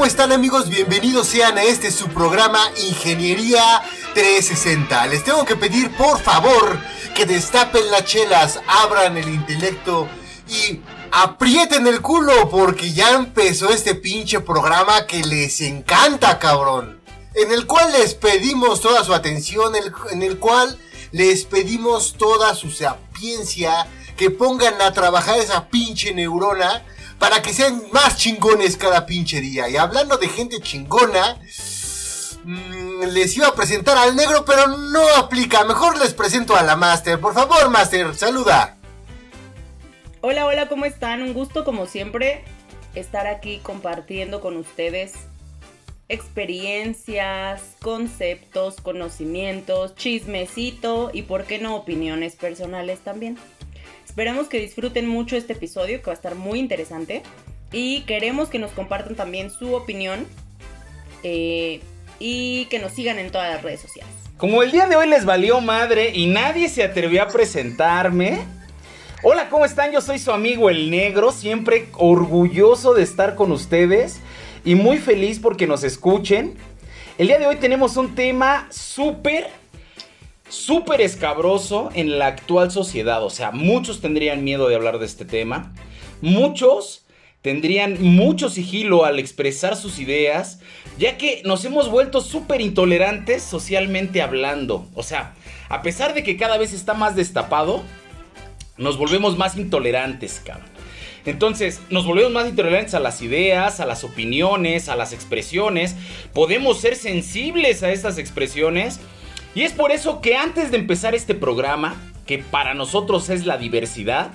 ¿Cómo están amigos? Bienvenidos sean a este su programa Ingeniería 360. Les tengo que pedir por favor que destapen las chelas, abran el intelecto y aprieten el culo porque ya empezó este pinche programa que les encanta, cabrón. En el cual les pedimos toda su atención, en el cual les pedimos toda su sapiencia, que pongan a trabajar esa pinche neurona para que sean más chingones cada pinche día. Y hablando de gente chingona, mm, les iba a presentar al negro, pero no aplica. Mejor les presento a la Master. Por favor, Master, saluda. Hola, hola, ¿cómo están? Un gusto como siempre estar aquí compartiendo con ustedes experiencias, conceptos, conocimientos, chismecito y, por qué no, opiniones personales también. Esperamos que disfruten mucho este episodio que va a estar muy interesante y queremos que nos compartan también su opinión eh, y que nos sigan en todas las redes sociales. Como el día de hoy les valió madre y nadie se atrevió a presentarme. Hola, ¿cómo están? Yo soy su amigo el negro, siempre orgulloso de estar con ustedes y muy feliz porque nos escuchen. El día de hoy tenemos un tema súper súper escabroso en la actual sociedad. O sea, muchos tendrían miedo de hablar de este tema. Muchos tendrían mucho sigilo al expresar sus ideas, ya que nos hemos vuelto súper intolerantes socialmente hablando. O sea, a pesar de que cada vez está más destapado, nos volvemos más intolerantes, cabrón. Entonces, nos volvemos más intolerantes a las ideas, a las opiniones, a las expresiones. Podemos ser sensibles a estas expresiones y es por eso que antes de empezar este programa, que para nosotros es la diversidad,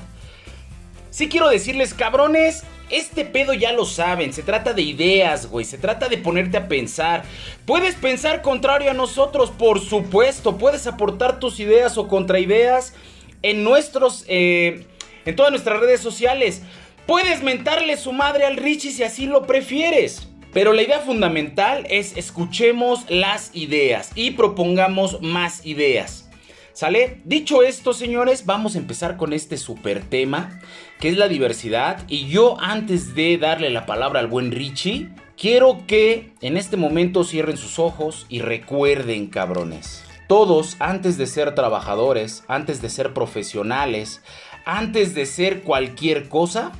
sí quiero decirles, cabrones, este pedo ya lo saben, se trata de ideas, güey, se trata de ponerte a pensar. Puedes pensar contrario a nosotros, por supuesto, puedes aportar tus ideas o contraideas en nuestros, eh, en todas nuestras redes sociales. Puedes mentarle su madre al Richie si así lo prefieres. Pero la idea fundamental es escuchemos las ideas y propongamos más ideas. ¿Sale? Dicho esto, señores, vamos a empezar con este super tema, que es la diversidad. Y yo, antes de darle la palabra al buen Richie, quiero que en este momento cierren sus ojos y recuerden, cabrones. Todos, antes de ser trabajadores, antes de ser profesionales, antes de ser cualquier cosa,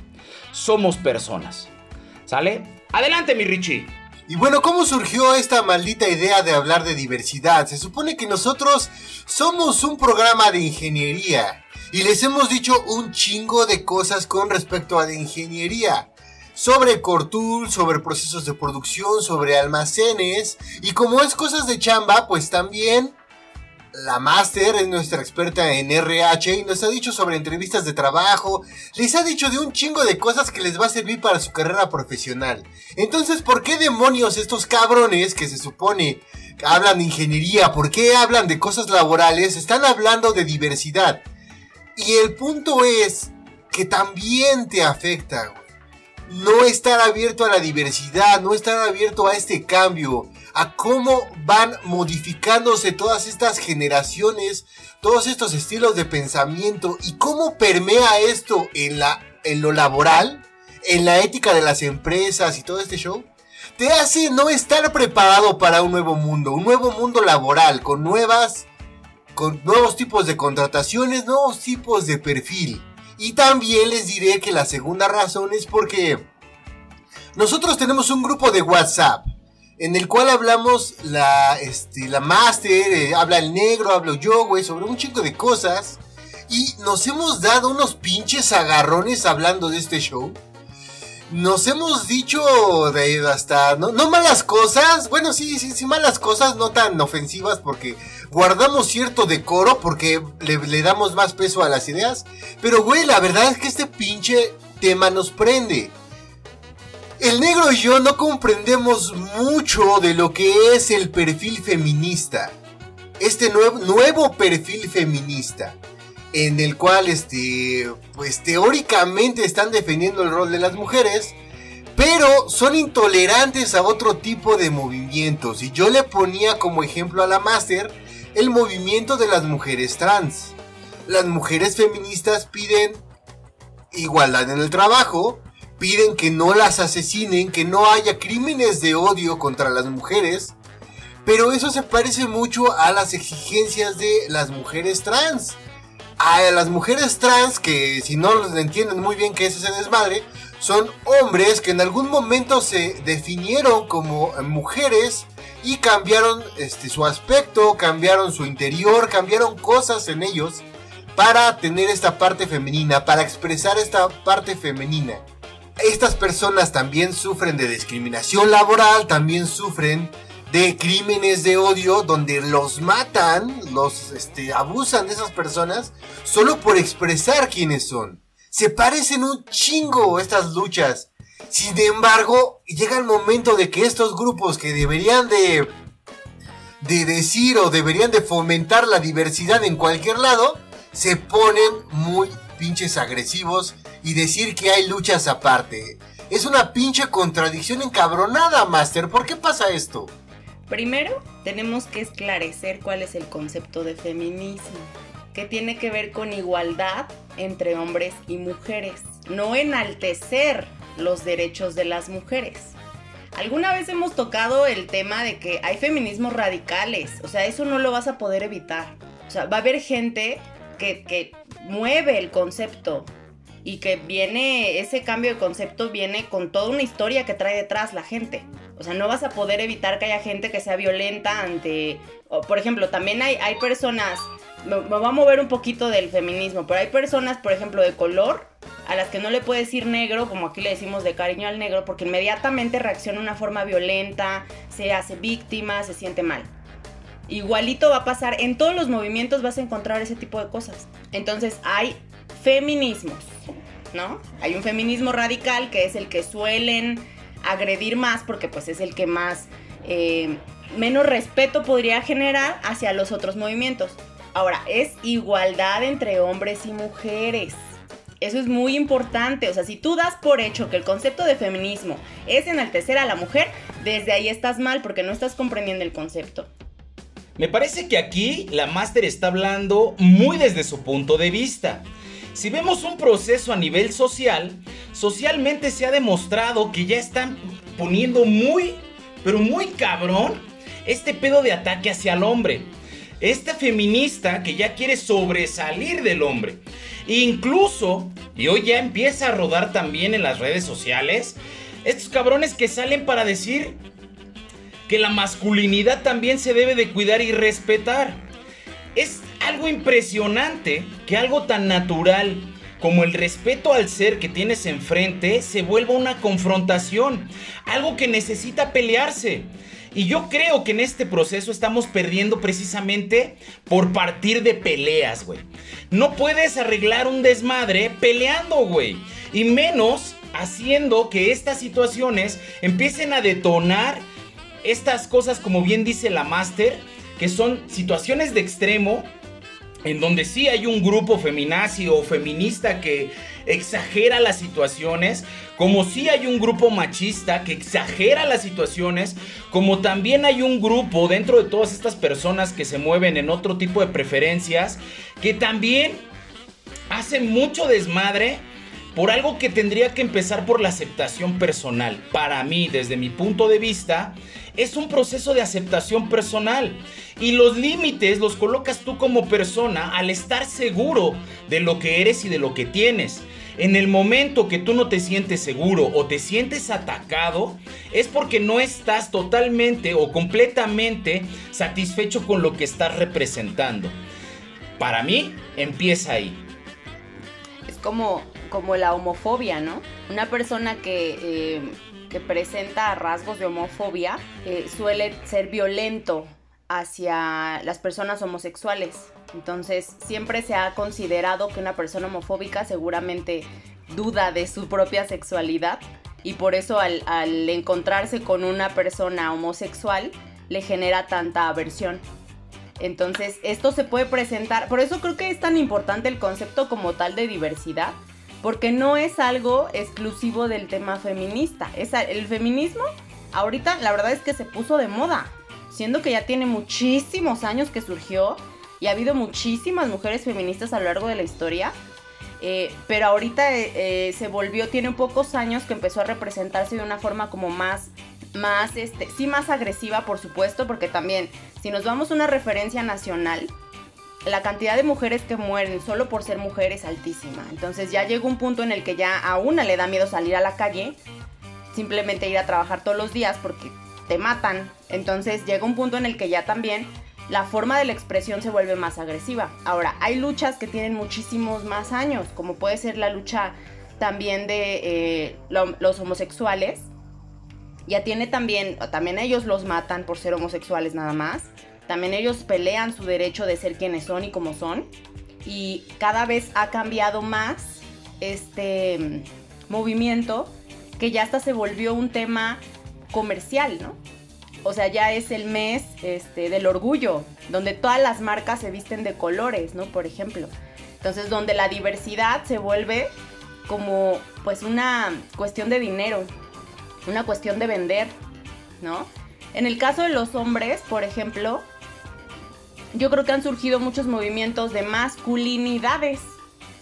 somos personas. ¿Sale? Adelante, mi Richie. Y bueno, ¿cómo surgió esta maldita idea de hablar de diversidad? Se supone que nosotros somos un programa de ingeniería y les hemos dicho un chingo de cosas con respecto a la ingeniería. Sobre Cortul, sobre procesos de producción, sobre almacenes y como es cosas de chamba, pues también la Master es nuestra experta en RH y nos ha dicho sobre entrevistas de trabajo, les ha dicho de un chingo de cosas que les va a servir para su carrera profesional. Entonces, ¿por qué demonios estos cabrones que se supone que hablan de ingeniería, por qué hablan de cosas laborales, están hablando de diversidad? Y el punto es que también te afecta, No estar abierto a la diversidad, no estar abierto a este cambio a cómo van modificándose todas estas generaciones, todos estos estilos de pensamiento y cómo permea esto en, la, en lo laboral, en la ética de las empresas y todo este show, te hace no estar preparado para un nuevo mundo, un nuevo mundo laboral con nuevas con nuevos tipos de contrataciones, nuevos tipos de perfil. Y también les diré que la segunda razón es porque nosotros tenemos un grupo de WhatsApp en el cual hablamos la, este, la Master, eh, habla el negro, hablo yo, güey, sobre un chico de cosas. Y nos hemos dado unos pinches agarrones hablando de este show. Nos hemos dicho de hasta, no, no malas cosas, bueno, sí, sí, sí, malas cosas, no tan ofensivas porque guardamos cierto decoro porque le, le damos más peso a las ideas. Pero, güey, la verdad es que este pinche tema nos prende. El negro y yo no comprendemos mucho de lo que es el perfil feminista. Este nuevo, nuevo perfil feminista. En el cual, este, pues teóricamente están defendiendo el rol de las mujeres. Pero son intolerantes a otro tipo de movimientos. Y yo le ponía como ejemplo a la Master el movimiento de las mujeres trans. Las mujeres feministas piden igualdad en el trabajo, piden que no las asesinen, que no haya crímenes de odio contra las mujeres, pero eso se parece mucho a las exigencias de las mujeres trans. A las mujeres trans, que si no entienden muy bien qué es ese desmadre, son hombres que en algún momento se definieron como mujeres y cambiaron este, su aspecto, cambiaron su interior, cambiaron cosas en ellos para tener esta parte femenina, para expresar esta parte femenina. Estas personas también sufren de discriminación laboral, también sufren de crímenes de odio donde los matan, los este, abusan de esas personas solo por expresar quiénes son. Se parecen un chingo estas luchas. Sin embargo, llega el momento de que estos grupos que deberían de de decir o deberían de fomentar la diversidad en cualquier lado, se ponen muy pinches agresivos y decir que hay luchas aparte. Es una pinche contradicción encabronada, Master. ¿Por qué pasa esto? Primero, tenemos que esclarecer cuál es el concepto de feminismo, que tiene que ver con igualdad entre hombres y mujeres, no enaltecer los derechos de las mujeres. Alguna vez hemos tocado el tema de que hay feminismos radicales, o sea, eso no lo vas a poder evitar. O sea, va a haber gente que, que mueve el concepto y que viene, ese cambio de concepto viene con toda una historia que trae detrás la gente. O sea, no vas a poder evitar que haya gente que sea violenta ante, por ejemplo, también hay, hay personas, me, me va a mover un poquito del feminismo, pero hay personas, por ejemplo, de color, a las que no le puedes decir negro, como aquí le decimos de cariño al negro, porque inmediatamente reacciona de una forma violenta, se hace víctima, se siente mal. Igualito va a pasar, en todos los movimientos vas a encontrar ese tipo de cosas. Entonces hay feminismos, ¿no? Hay un feminismo radical que es el que suelen agredir más porque pues es el que más, eh, menos respeto podría generar hacia los otros movimientos. Ahora, es igualdad entre hombres y mujeres. Eso es muy importante. O sea, si tú das por hecho que el concepto de feminismo es enaltecer a la mujer, desde ahí estás mal porque no estás comprendiendo el concepto. Me parece que aquí la máster está hablando muy desde su punto de vista. Si vemos un proceso a nivel social, socialmente se ha demostrado que ya están poniendo muy, pero muy cabrón este pedo de ataque hacia el hombre. Esta feminista que ya quiere sobresalir del hombre. Incluso, y hoy ya empieza a rodar también en las redes sociales, estos cabrones que salen para decir que la masculinidad también se debe de cuidar y respetar. Es algo impresionante que algo tan natural como el respeto al ser que tienes enfrente se vuelva una confrontación, algo que necesita pelearse. Y yo creo que en este proceso estamos perdiendo precisamente por partir de peleas, güey. No puedes arreglar un desmadre peleando, güey. Y menos haciendo que estas situaciones empiecen a detonar estas cosas, como bien dice la máster, que son situaciones de extremo en donde sí hay un grupo feminazi o feminista que exagera las situaciones, como sí hay un grupo machista que exagera las situaciones, como también hay un grupo dentro de todas estas personas que se mueven en otro tipo de preferencias, que también hacen mucho desmadre por algo que tendría que empezar por la aceptación personal. Para mí, desde mi punto de vista, es un proceso de aceptación personal. Y los límites los colocas tú como persona al estar seguro de lo que eres y de lo que tienes. En el momento que tú no te sientes seguro o te sientes atacado, es porque no estás totalmente o completamente satisfecho con lo que estás representando. Para mí, empieza ahí. Es como como la homofobia, ¿no? Una persona que, eh, que presenta rasgos de homofobia eh, suele ser violento hacia las personas homosexuales. Entonces, siempre se ha considerado que una persona homofóbica seguramente duda de su propia sexualidad y por eso al, al encontrarse con una persona homosexual le genera tanta aversión. Entonces, esto se puede presentar, por eso creo que es tan importante el concepto como tal de diversidad, porque no es algo exclusivo del tema feminista. Es, el feminismo ahorita la verdad es que se puso de moda, siendo que ya tiene muchísimos años que surgió y ha habido muchísimas mujeres feministas a lo largo de la historia. Eh, pero ahorita eh, eh, se volvió, tiene pocos años que empezó a representarse de una forma como más, más, este, sí más agresiva, por supuesto, porque también, si nos vamos a una referencia nacional, la cantidad de mujeres que mueren solo por ser mujer es altísima. Entonces ya llega un punto en el que ya a una le da miedo salir a la calle, simplemente ir a trabajar todos los días porque te matan. Entonces llega un punto en el que ya también la forma de la expresión se vuelve más agresiva. Ahora, hay luchas que tienen muchísimos más años, como puede ser la lucha también de eh, los homosexuales. Ya tiene también, también ellos los matan por ser homosexuales nada más. También ellos pelean su derecho de ser quienes son y como son. Y cada vez ha cambiado más este mm, movimiento que ya hasta se volvió un tema comercial, ¿no? O sea, ya es el mes este, del orgullo, donde todas las marcas se visten de colores, ¿no? Por ejemplo. Entonces, donde la diversidad se vuelve como pues una cuestión de dinero, una cuestión de vender, ¿no? En el caso de los hombres, por ejemplo, yo creo que han surgido muchos movimientos de masculinidades.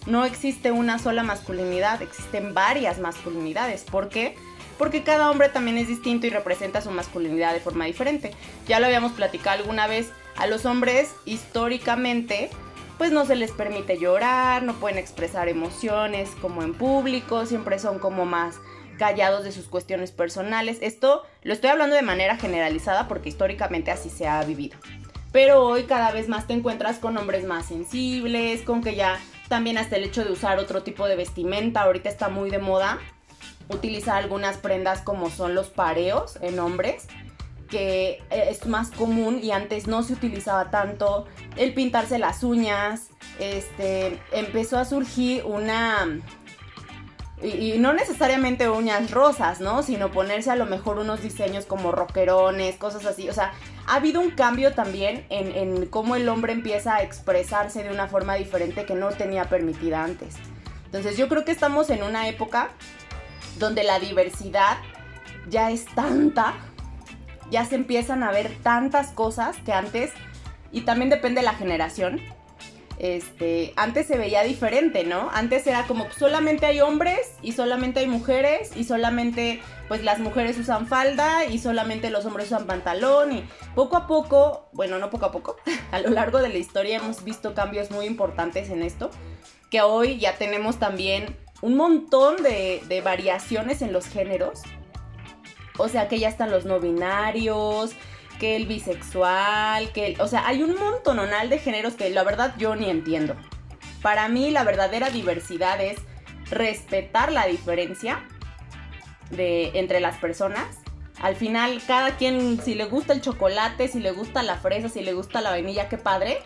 No existe una sola masculinidad, existen varias masculinidades. ¿Por qué? porque cada hombre también es distinto y representa su masculinidad de forma diferente. Ya lo habíamos platicado alguna vez, a los hombres históricamente pues no se les permite llorar, no pueden expresar emociones como en público, siempre son como más callados de sus cuestiones personales. Esto lo estoy hablando de manera generalizada porque históricamente así se ha vivido. Pero hoy cada vez más te encuentras con hombres más sensibles, con que ya también hasta el hecho de usar otro tipo de vestimenta ahorita está muy de moda utiliza algunas prendas como son los pareos en hombres, que eh, es más común y antes no se utilizaba tanto. El pintarse las uñas, este, empezó a surgir una... Y, no necesariamente uñas rosas, ¿no? Sino ponerse a lo mejor unos diseños como roquerones, cosas así. O sea, ha habido un cambio también en, cómo el hombre empieza a expresarse de una forma diferente que no tenía permitida antes. Entonces yo creo que estamos en una época donde la diversidad ya es tanta, ya se empiezan a ver tantas cosas que antes, y también depende de la generación, este, antes se veía diferente, ¿no? Antes era como solamente hay hombres y solamente hay mujeres y solamente pues las mujeres usan falda y solamente los hombres usan pantalón y poco a poco, bueno, no poco a poco, a lo largo de la historia hemos visto cambios muy importantes en esto, que hoy ya tenemos también un montón de, variaciones en los géneros. O sea, que ya están los no binarios, que el bisexual, que o sea, hay un montononal de géneros que la verdad yo ni entiendo. Para mí la verdadera diversidad es respetar la diferencia entre las personas. Al final cada quien si le gusta el chocolate, si le gusta la fresa, si le gusta la vainilla, qué padre,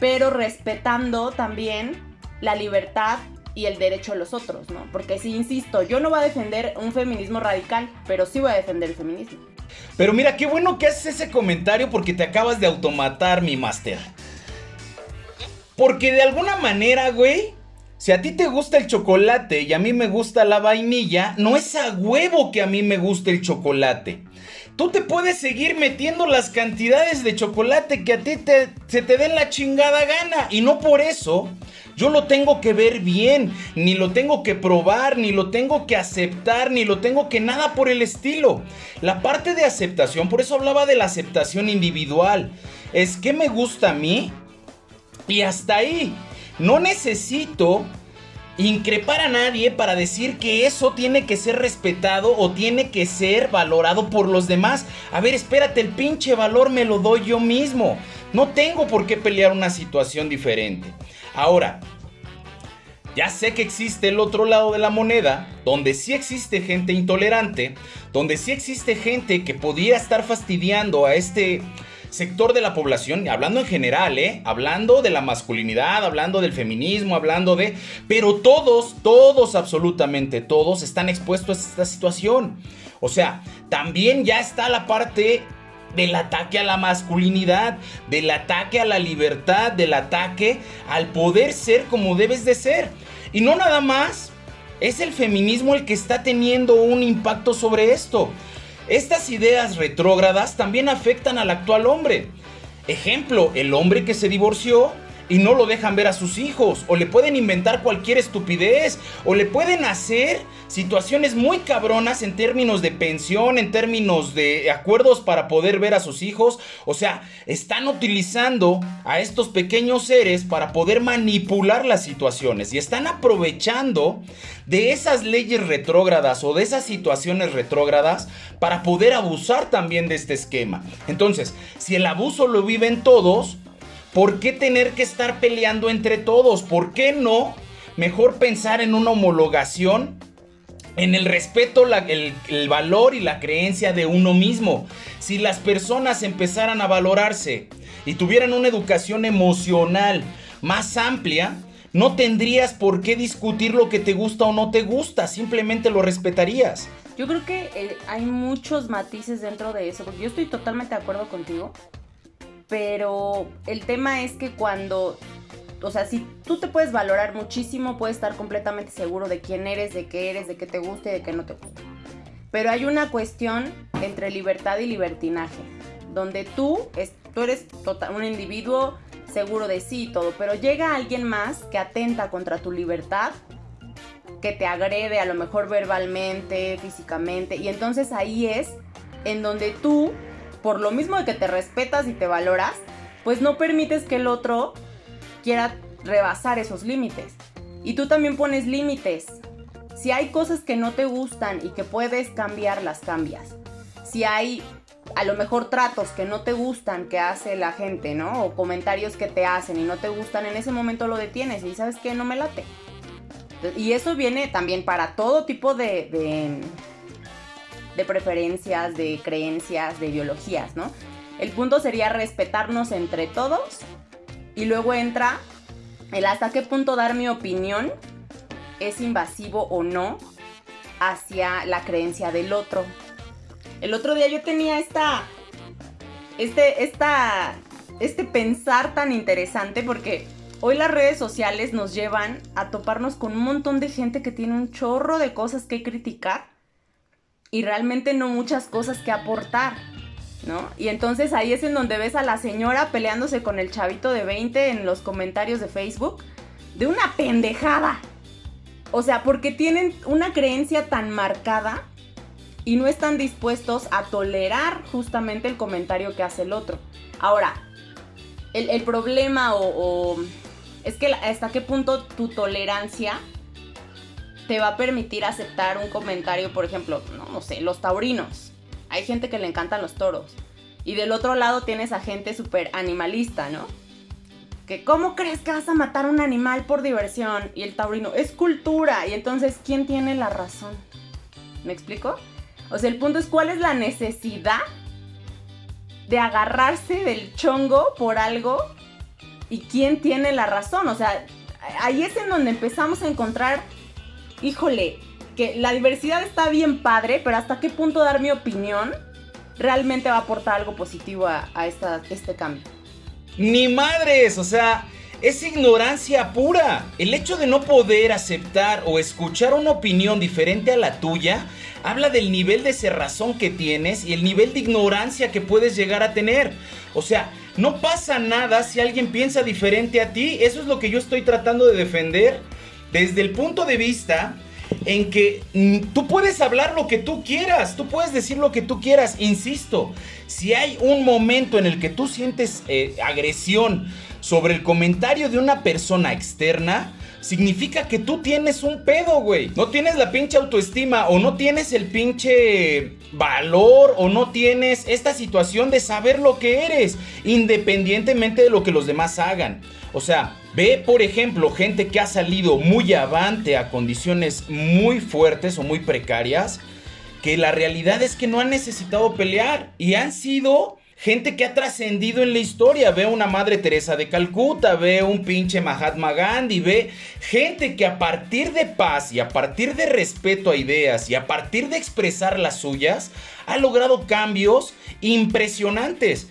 pero respetando también la libertad y el derecho de los otros, ¿no? Porque si insisto, yo no voy a defender un feminismo radical, pero sí voy a defender el feminismo. Pero mira, qué bueno que haces ese comentario porque te acabas de automatar, mi máster. Porque de alguna manera, güey, si a ti te gusta el chocolate y a mí me gusta la vainilla, no es a huevo que a mí me guste el chocolate. Tú te puedes seguir metiendo las cantidades de chocolate que a ti te, se te den la chingada gana. Y no por eso yo lo tengo que ver bien, ni lo tengo que probar, ni lo tengo que aceptar, ni lo tengo que nada por el estilo. La parte de aceptación, por eso hablaba de la aceptación individual, es que me gusta a mí y hasta ahí. No necesito increpar a nadie para decir que eso tiene que ser respetado o tiene que ser valorado por los demás. A ver, espérate, el pinche valor me lo doy yo mismo. No tengo por qué pelear una situación diferente. Ahora, ya sé que existe el otro lado de la moneda, donde sí existe gente intolerante, donde sí existe gente que podría estar fastidiando a este sector de la población, hablando en general, ¿eh? Hablando de la masculinidad, hablando del feminismo, hablando de... Pero todos, todos, absolutamente todos están expuestos a esta situación. O sea, también ya está la parte del ataque a la masculinidad, del ataque a la libertad, del ataque al poder ser como debes de ser. Y no nada más, es el feminismo el que está teniendo un impacto sobre esto. Estas ideas retrógradas también afectan al actual hombre. Ejemplo, el hombre que se divorció y no lo dejan ver a sus hijos, o le pueden inventar cualquier estupidez, o le pueden hacer situaciones muy cabronas en términos de pensión, en términos de acuerdos para poder ver a sus hijos. O sea, están utilizando a estos pequeños seres para poder manipular las situaciones y están aprovechando de esas leyes retrógradas o de esas situaciones retrógradas para poder abusar también de este esquema. Entonces, si el abuso lo viven todos, ¿Por qué tener que estar peleando entre todos? ¿Por qué no? Mejor pensar en una homologación, en el respeto, el, valor y la creencia de uno mismo. Si las personas empezaran a valorarse y tuvieran una educación emocional más amplia, no tendrías por qué discutir lo que te gusta o no te gusta, simplemente lo respetarías. Yo creo que eh, hay muchos matices dentro de eso, porque yo estoy totalmente de acuerdo contigo pero el tema es que cuando, o sea, si tú te puedes valorar muchísimo, puedes estar completamente seguro de quién eres, de qué eres, de qué te gusta y de qué no te gusta. Pero hay una cuestión entre libertad y libertinaje, donde tú, tú eres tota, un individuo seguro de sí y todo, pero llega alguien más que atenta contra tu libertad, que te agrede a lo mejor verbalmente, físicamente, y entonces ahí es en donde tú por lo mismo de que te respetas y te valoras, pues no permites que el otro quiera rebasar esos límites. Y tú también pones límites. Si hay cosas que no te gustan y que puedes cambiar, las cambias. Si hay a lo mejor tratos que no te gustan que hace la gente, ¿no? O comentarios que te hacen y no te gustan, en ese momento lo detienes y sabes que no me late. Y eso viene también para todo tipo de, de preferencias, de creencias, de ideologías, ¿no? El punto sería respetarnos entre todos y luego entra el hasta qué punto dar mi opinión es invasivo o no hacia la creencia del otro. El otro día yo tenía esta este esta este pensar tan interesante porque hoy las redes sociales nos llevan a toparnos con un montón de gente que tiene un chorro de cosas que criticar y realmente no muchas cosas que aportar, ¿no? Y entonces ahí es en donde ves a la señora peleándose con el chavito de 20 en los comentarios de Facebook de una pendejada. O sea, porque tienen una creencia tan marcada y no están dispuestos a tolerar justamente el comentario que hace el otro. Ahora, el, problema o, es que hasta qué punto tu tolerancia te va a permitir aceptar un comentario, por ejemplo, no, sé, los taurinos. Hay gente que le encantan los toros. Y del otro lado tienes a gente súper animalista, ¿no? Que ¿cómo crees que vas a matar un animal por diversión? Y el taurino, es cultura. Y entonces, ¿quién tiene la razón? ¿Me explico? O sea, el punto es cuál es la necesidad de agarrarse del chongo por algo y quién tiene la razón. O sea, ahí es en donde empezamos a encontrar híjole, que la diversidad está bien padre, pero hasta qué punto dar mi opinión realmente va a aportar algo positivo a, este cambio. Ni madres, o sea, es ignorancia pura. El hecho de no poder aceptar o escuchar una opinión diferente a la tuya habla del nivel de cerrazón que tienes y el nivel de ignorancia que puedes llegar a tener. O sea, no pasa nada si alguien piensa diferente a ti. Eso es lo que yo estoy tratando de defender desde el punto de vista en que mm, tú puedes hablar lo que tú quieras, tú puedes decir lo que tú quieras, insisto, si hay un momento en el que tú sientes eh, agresión sobre el comentario de una persona externa, significa que tú tienes un pedo, güey. No tienes la pinche autoestima o no tienes el pinche valor o no tienes esta situación de saber lo que eres, independientemente de lo que los demás hagan. O sea, ve por ejemplo gente que ha salido muy avante a condiciones muy fuertes o muy precarias, que la realidad es que no han necesitado pelear y han sido gente que ha trascendido en la historia. Ve una Madre Teresa de Calcuta, ve un pinche Mahatma Gandhi, ve gente que a partir de paz y a partir de respeto a ideas y a partir de expresar las suyas, ha logrado cambios impresionantes.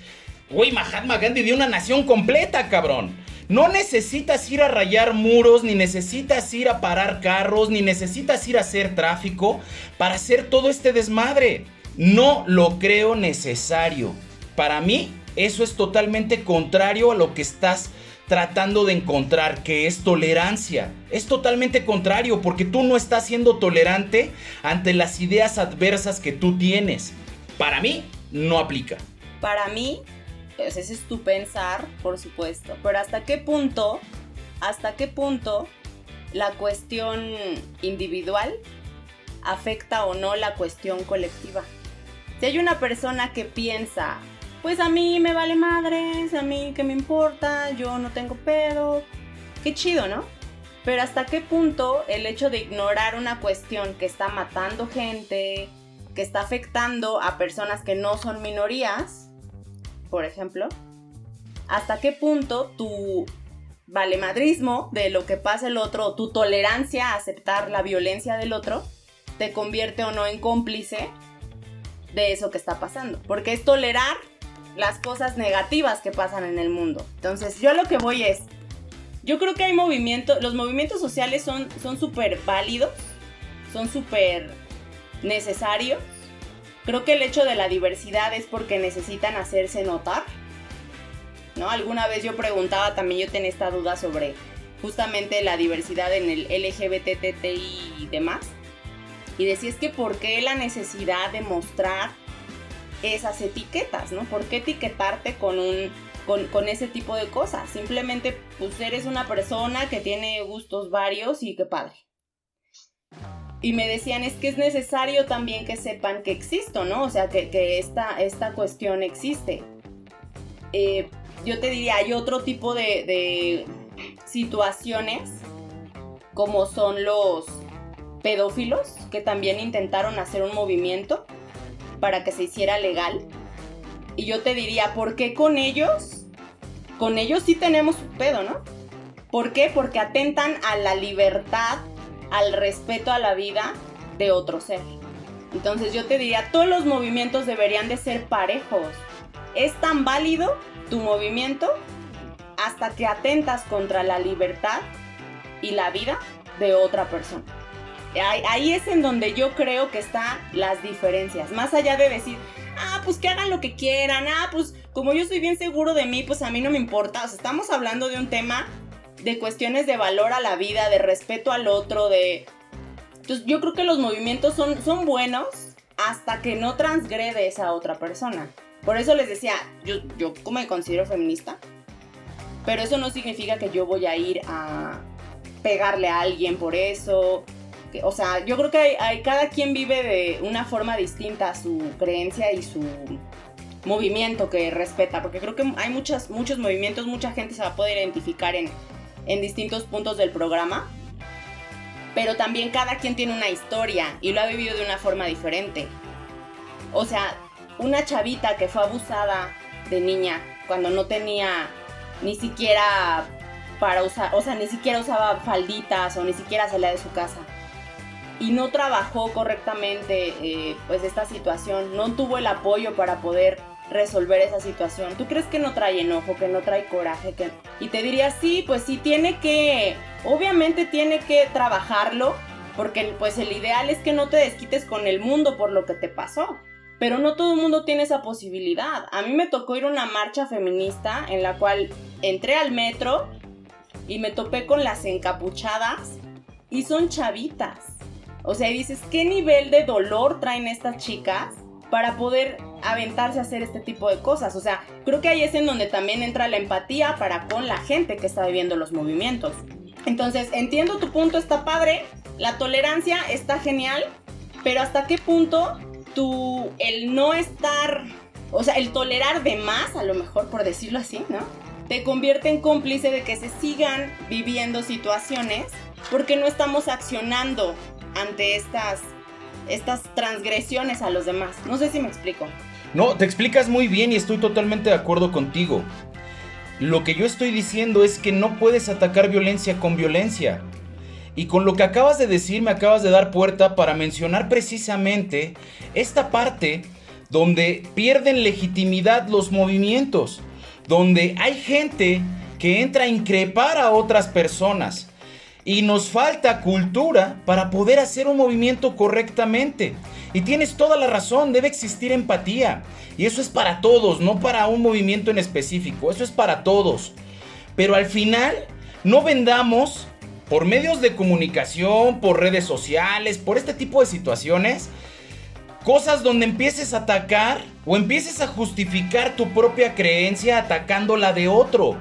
Güey, Mahatma Gandhi dio una nación completa, cabrón. No necesitas ir a rayar muros, ni necesitas ir a parar carros, ni necesitas ir a hacer tráfico para hacer todo este desmadre. No lo creo necesario. Para mí, eso es totalmente contrario a lo que estás tratando de encontrar, que es tolerancia. Es totalmente contrario, porque tú no estás siendo tolerante ante las ideas adversas que tú tienes. Para mí, no aplica. Para mí, pues ese es tu pensar, por supuesto. Pero hasta qué punto, hasta qué punto la cuestión individual afecta o no la cuestión colectiva. Si hay una persona que piensa, pues a mí me vale madres, a mí que me importa, yo no tengo pedo, qué chido, ¿no? Pero hasta qué punto el hecho de ignorar una cuestión que está matando gente, que está afectando a personas que no son minorías, por ejemplo, hasta qué punto tu valemadrismo de lo que pasa el otro, tu tolerancia a aceptar la violencia del otro, te convierte o no en cómplice de eso que está pasando. Porque es tolerar las cosas negativas que pasan en el mundo. Entonces, yo lo que voy es, yo creo que hay movimientos, los movimientos sociales son súper válidos, son súper necesarios, Creo que el hecho de la diversidad es porque necesitan hacerse notar. ¿No? Alguna vez yo preguntaba, también yo tenía esta duda sobre justamente la diversidad en el LGBTTI y demás. Y decía, es que ¿por qué la necesidad de mostrar esas etiquetas, ¿no? ¿Por qué etiquetarte con un con, ese tipo de cosas? Simplemente, pues eres una persona que tiene gustos varios y qué padre y me decían es que es necesario también que sepan que existo, ¿no? O sea, que, esta, esta cuestión existe. Eh, yo te diría, hay otro tipo de, de situaciones como son los pedófilos que también intentaron hacer un movimiento para que se hiciera legal. Y yo te diría, ¿por qué con ellos? Con ellos sí tenemos un pedo, ¿no? ¿Por qué? Porque atentan a la libertad al respeto a la vida de otro ser. Entonces yo te diría, todos los movimientos deberían de ser parejos. Es tan válido tu movimiento hasta que atentas contra la libertad y la vida de otra persona. Ahí, es en donde yo creo que están las diferencias. Más allá de decir, ah, pues que hagan lo que quieran, ah, pues como yo soy bien seguro de mí, pues a mí no me importa. O sea, estamos hablando de un tema de cuestiones de valor a la vida, de respeto al otro, de... Entonces yo creo que los movimientos son, son buenos hasta que no transgredes a otra persona. Por eso les decía, yo, yo me considero feminista, pero eso no significa que yo voy a ir a pegarle a alguien por eso. O sea, yo creo que hay, cada quien vive de una forma distinta su creencia y su movimiento que respeta, porque creo que hay muchas, muchos movimientos, mucha gente se va a poder identificar en, en distintos puntos del programa, pero también cada quien tiene una historia y lo ha vivido de una forma diferente. O sea, una chavita que fue abusada de niña cuando no tenía ni siquiera para usar, o sea, ni siquiera usaba falditas o ni siquiera salía de su casa. Y no trabajó correctamente eh, pues esta situación, no tuvo el apoyo para poder resolver esa situación. ¿Tú crees que no trae enojo, que no trae coraje? Que... Y te diría, sí, pues sí, tiene que, obviamente tiene que trabajarlo, porque pues el ideal es que no te desquites con el mundo por lo que te pasó. Pero no todo el mundo tiene esa posibilidad. A mí me tocó ir a una marcha feminista en la cual entré al metro y me topé con las encapuchadas y son chavitas. O sea, dices, ¿qué nivel de dolor traen estas chicas para poder aventarse a hacer este tipo de cosas. O sea, creo que ahí es en donde también entra la empatía para con la gente que está viviendo los movimientos. Entonces, entiendo tu punto, está padre, la tolerancia está genial, pero hasta qué punto tú, el no estar, o sea, el tolerar de más, a lo mejor por decirlo así, ¿no? Te convierte en cómplice de que se sigan viviendo situaciones porque no estamos accionando ante estas estas transgresiones a los demás. No sé si me explico. No, te explicas muy bien y estoy totalmente de acuerdo contigo. Lo que yo estoy diciendo es que no puedes atacar violencia con violencia. Y con lo que acabas de decir me acabas de dar puerta para mencionar precisamente esta parte donde pierden legitimidad los movimientos, donde hay gente que entra a increpar a otras personas. Y nos falta cultura para poder hacer un movimiento correctamente. Y tienes toda la razón, debe existir empatía. Y eso es para todos, no para un movimiento en específico, eso es para todos. Pero al final, no vendamos por medios de comunicación, por redes sociales, por este tipo de situaciones, cosas donde empieces a atacar o empieces a justificar tu propia creencia atacando la de otro.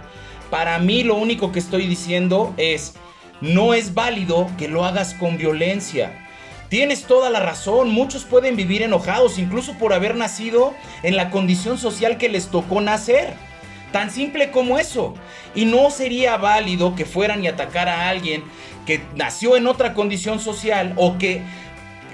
Para mí lo único que estoy diciendo es, no es válido que lo hagas con violencia. Tienes toda la razón, muchos pueden vivir enojados incluso por haber nacido en la condición social que les tocó nacer. Tan simple como eso. Y no sería válido que fueran y atacar a alguien que nació en otra condición social o que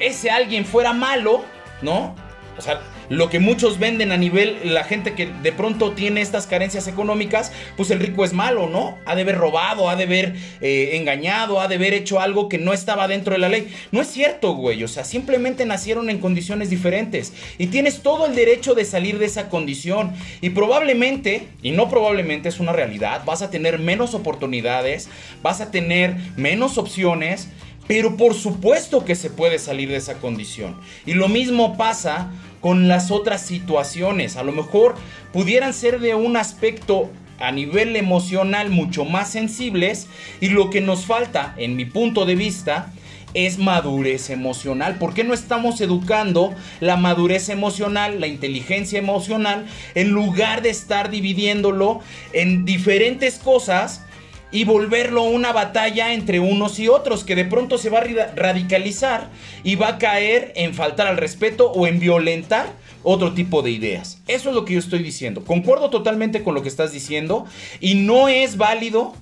ese alguien fuera malo, ¿no? O sea, lo que muchos venden a nivel, la gente que de pronto tiene estas carencias económicas, pues el rico es malo, ¿no? Ha de haber robado, ha de haber eh, engañado, ha de haber hecho algo que no estaba dentro de la ley. No es cierto, güey, o sea, simplemente nacieron en condiciones diferentes y tienes todo el derecho de salir de esa condición y probablemente, y no probablemente es una realidad, vas a tener menos oportunidades, vas a tener menos opciones. Pero por supuesto que se puede salir de esa condición. Y lo mismo pasa con las otras situaciones. A lo mejor pudieran ser de un aspecto a nivel emocional mucho más sensibles y lo que nos falta, en mi punto de vista, es madurez emocional. ¿Por qué no estamos educando la madurez emocional, la inteligencia emocional, en lugar de estar dividiéndolo en diferentes cosas? Y volverlo una batalla entre unos y otros que de pronto se va a radicalizar y va a caer en faltar al respeto o en violentar otro tipo de ideas. Eso es lo que yo estoy diciendo. Concuerdo totalmente con lo que estás diciendo y no es válido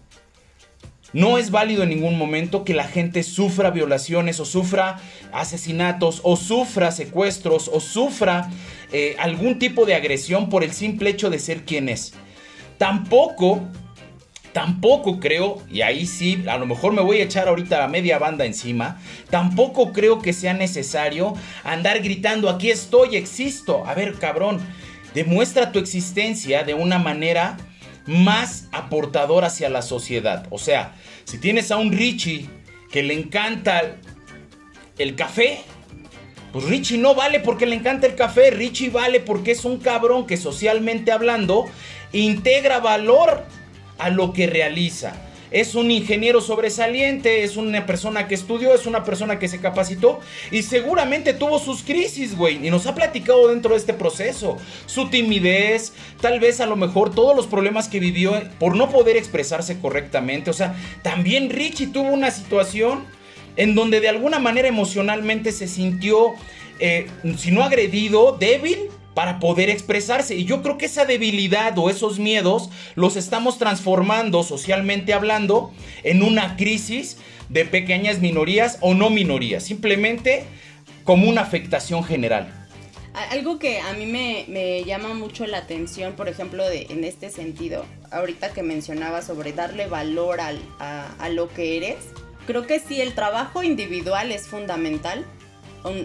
no es válido en ningún momento que la gente sufra violaciones o sufra asesinatos o sufra secuestros o sufra eh, algún tipo de agresión por el simple hecho de ser quien es. Tampoco tampoco creo, y ahí sí, a lo mejor me voy a echar ahorita la media banda encima, tampoco creo que sea necesario andar gritando, aquí estoy, existo. A ver, cabrón, demuestra tu existencia de una manera más aportadora hacia la sociedad. O sea, si tienes a un Richie que le encanta el café, pues Richie no vale porque le encanta el café, Richie vale porque es un cabrón que socialmente hablando integra valor a lo que realiza. Es un ingeniero sobresaliente, es una persona que estudió, es una persona que se capacitó y seguramente tuvo sus crisis, güey. Y nos ha platicado dentro de este proceso. Su timidez, tal vez a lo mejor todos los problemas que vivió por no poder expresarse correctamente. O sea, también Richie tuvo una situación en donde de alguna manera emocionalmente se sintió, eh, si no agredido, débil para poder expresarse. Y yo creo que esa debilidad o esos miedos los estamos transformando socialmente hablando en una crisis de pequeñas minorías o no minorías, simplemente como una afectación general. Algo que a mí me, llama mucho la atención, por ejemplo, de, en este sentido, ahorita que mencionaba sobre darle valor a, a lo que eres, creo que sí, el trabajo individual es fundamental.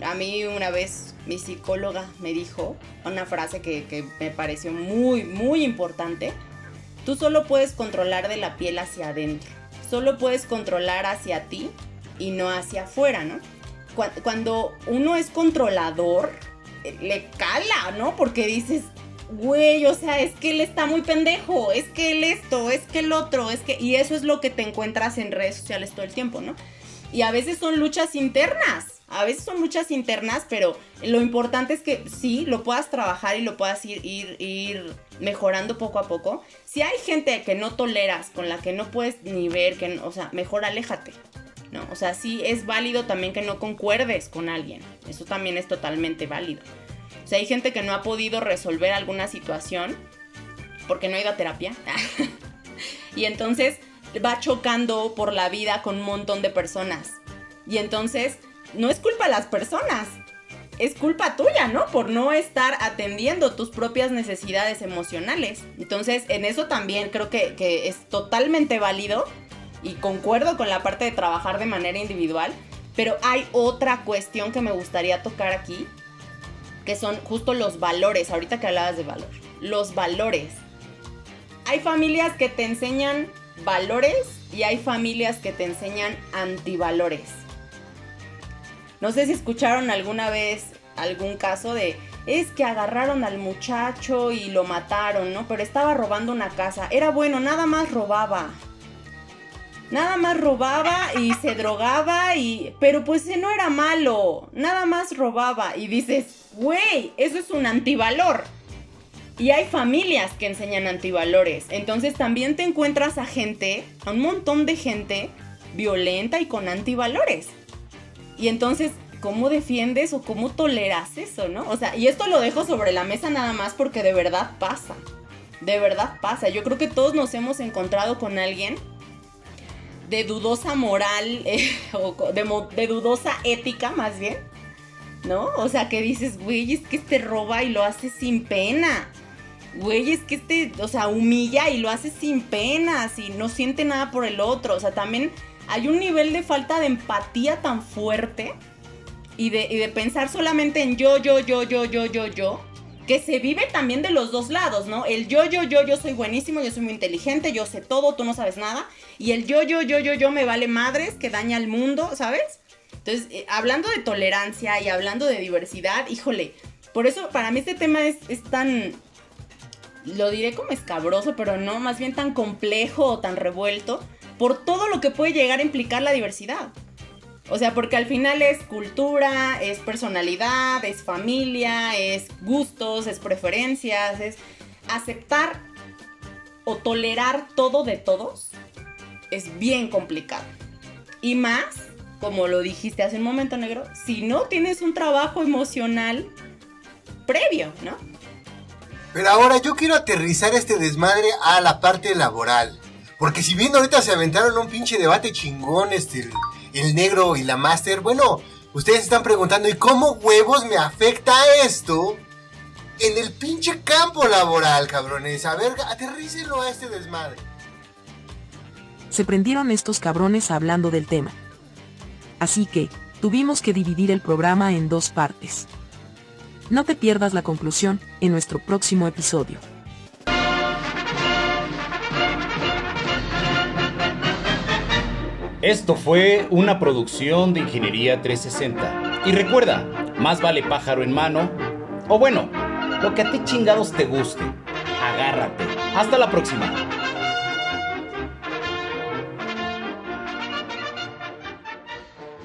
A mí una vez mi psicóloga me dijo una frase que, me pareció muy, muy importante. Tú solo puedes controlar de la piel hacia adentro. Solo puedes controlar hacia ti y no hacia afuera, ¿no? Cuando uno es controlador, eh, le cala, ¿no? Porque dices, güey, o sea, es que él está muy pendejo, es que él esto, es que el otro, es que... Y eso es lo que te encuentras en redes sociales todo el tiempo, ¿no? Y a veces son luchas internas a veces son muchas internas, pero lo importante es que sí, lo puedas trabajar y lo puedas ir, ir, mejorando poco a poco. Si hay gente que no toleras, con la que no puedes ni ver, que, o sea, mejor aléjate. ¿no? O sea, sí es válido también que no concuerdes con alguien. Eso también es totalmente válido. O sea, hay gente que no ha podido resolver alguna situación porque no ha ido a terapia. y entonces va chocando por la vida con un montón de personas. Y entonces no es culpa de las personas. es culpa tuya, ¿no? Por no estar atendiendo tus propias necesidades emocionales. Entonces, en eso también creo que, es totalmente válido y concuerdo con la parte de trabajar de manera individual, pero hay otra cuestión que me gustaría tocar aquí, que son justo los valores, ahorita que hablabas de valor, los valores. Hay familias que te enseñan valores y hay familias que te enseñan antivalores. No sé si escucharon alguna vez algún caso de es que agarraron al muchacho y lo mataron, ¿no? Pero estaba robando una casa. Era bueno, nada más robaba. Nada más robaba y se drogaba y... Pero pues no era malo. Nada más robaba. Y dices, güey, eso es un antivalor. Y hay familias que enseñan antivalores. Entonces también te encuentras a gente, a un montón de gente violenta y con antivalores. Y entonces, ¿cómo defiendes o cómo toleras eso, no? O sea, y esto lo dejo sobre la mesa nada más porque de verdad pasa. De verdad pasa. Yo creo que todos nos hemos encontrado con alguien de dudosa moral eh, o de, de, dudosa ética más bien, ¿no? O sea, que dices, güey, es que este roba y lo hace sin pena. Güey, es que este, o sea, humilla y lo hace sin pena, y no siente nada por el otro. O sea, también hay un nivel de falta de empatía tan fuerte y de, pensar solamente en yo, yo, yo, yo, yo, yo, yo, que se vive también de los dos lados, ¿no? El yo, yo, yo, yo soy buenísimo, yo soy muy inteligente, yo sé todo, tú no sabes nada. Y el yo, yo, yo, yo, yo me vale madres, que daña al mundo, ¿sabes? Entonces, eh, hablando de tolerancia y hablando de diversidad, híjole, por eso para mí este tema es, es tan, lo diré como escabroso, pero no, más bien tan complejo o tan revuelto, por todo lo que puede llegar a implicar la diversidad. O sea, porque al final es cultura, es personalidad, es familia, es gustos, es preferencias, es aceptar o tolerar todo de todos es bien complicado. Y más, como lo dijiste hace un momento negro, si no tienes un trabajo emocional previo, ¿no? Pero ahora yo quiero aterrizar este desmadre a la parte laboral. Porque si bien ahorita se aventaron un pinche debate chingón, este, el negro y la Master. Bueno, ustedes están preguntando, ¿y cómo huevos me afecta esto en el pinche campo laboral, cabrones? A ver, aterrícenlo a este desmadre. Se prendieron estos cabrones hablando del tema. Así que, tuvimos que dividir el programa en dos partes. No te pierdas la conclusión en nuestro próximo episodio. Esto fue una producción de Ingeniería 360. Y recuerda, más vale pájaro en mano. O bueno, lo que a ti chingados te guste. Agárrate. Hasta la próxima.